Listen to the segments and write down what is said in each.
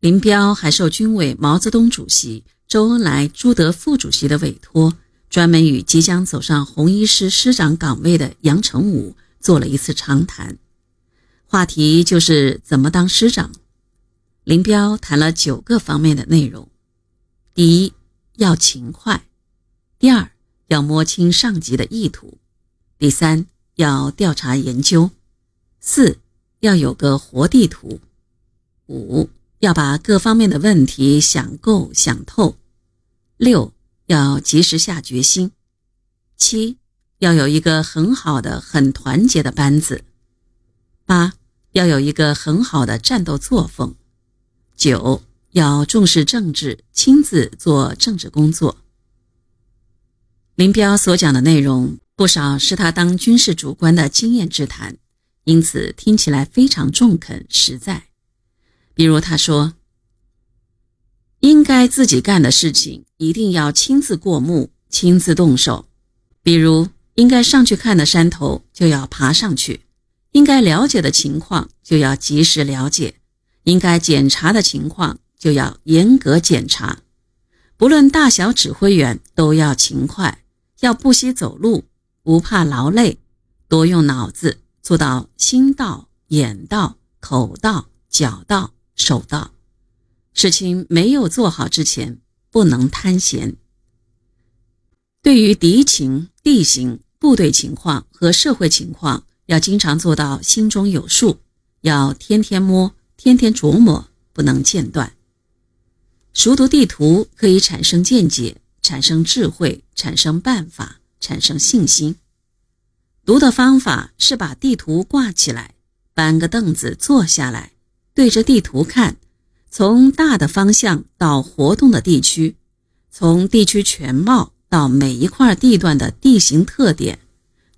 林彪还受军委毛泽东主席、周恩来、朱德副主席的委托，专门与即将走上红一师师长岗位的杨成武做了一次长谈，话题就是怎么当师长。林彪谈了九个方面的内容：第一，要勤快；第二，要摸清上级的意图；第三，要调查研究；四，要有个活地图；五。要把各方面的问题想够想透，六要及时下决心，七要有一个很好的、很团结的班子，八要有一个很好的战斗作风，九要重视政治，亲自做政治工作。林彪所讲的内容不少是他当军事主官的经验之谈，因此听起来非常中肯实在。比如他说：“应该自己干的事情，一定要亲自过目、亲自动手。比如应该上去看的山头，就要爬上去；应该了解的情况，就要及时了解；应该检查的情况，就要严格检查。不论大小指挥员，都要勤快，要不惜走路，不怕劳累，多用脑子，做到心到、眼到、口到、脚到。”守道，事情没有做好之前，不能贪闲。对于敌情、地形、部队情况和社会情况，要经常做到心中有数，要天天摸，天天琢磨，不能间断。熟读地图可以产生见解，产生智慧，产生办法，产生信心。读的方法是把地图挂起来，搬个凳子坐下来。对着地图看，从大的方向到活动的地区，从地区全貌到每一块地段的地形特点，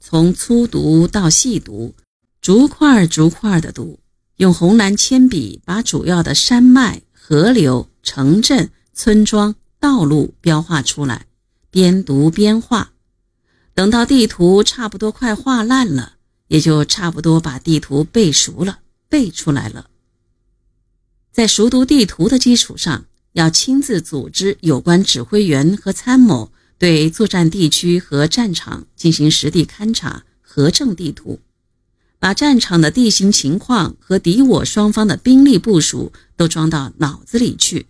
从粗读到细读，逐块逐块的读，用红蓝铅笔把主要的山脉、河流、城镇、村庄、道路标画出来，边读边画。等到地图差不多快画烂了，也就差不多把地图背熟了，背出来了。在熟读地图的基础上，要亲自组织有关指挥员和参谋，对作战地区和战场进行实地勘察、核证地图，把战场的地形情况和敌我双方的兵力部署都装到脑子里去，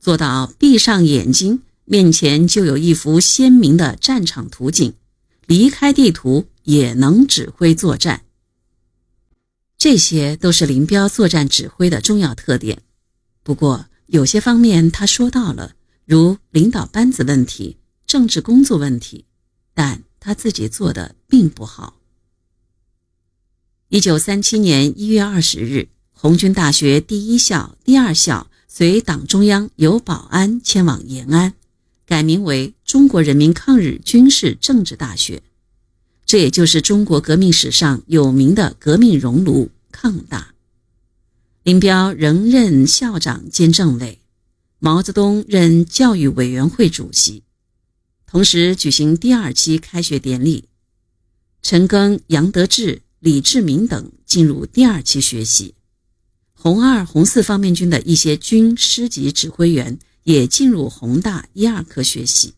做到闭上眼睛，面前就有一幅鲜明的战场图景，离开地图也能指挥作战。这些都是林彪作战指挥的重要特点，不过有些方面他说到了，如领导班子问题、政治工作问题，但他自己做的并不好。一九三七年一月二十日，红军大学第一校、第二校随党中央由保安迁往延安，改名为中国人民抗日军事政治大学。这也就是中国革命史上有名的革命熔炉抗大。林彪仍任校长兼政委，毛泽东任教育委员会主席，同时举行第二期开学典礼。陈赓、杨得志、李志明等进入第二期学习，红二、红四方面军的一些军师级指挥员也进入宏大一二科学习。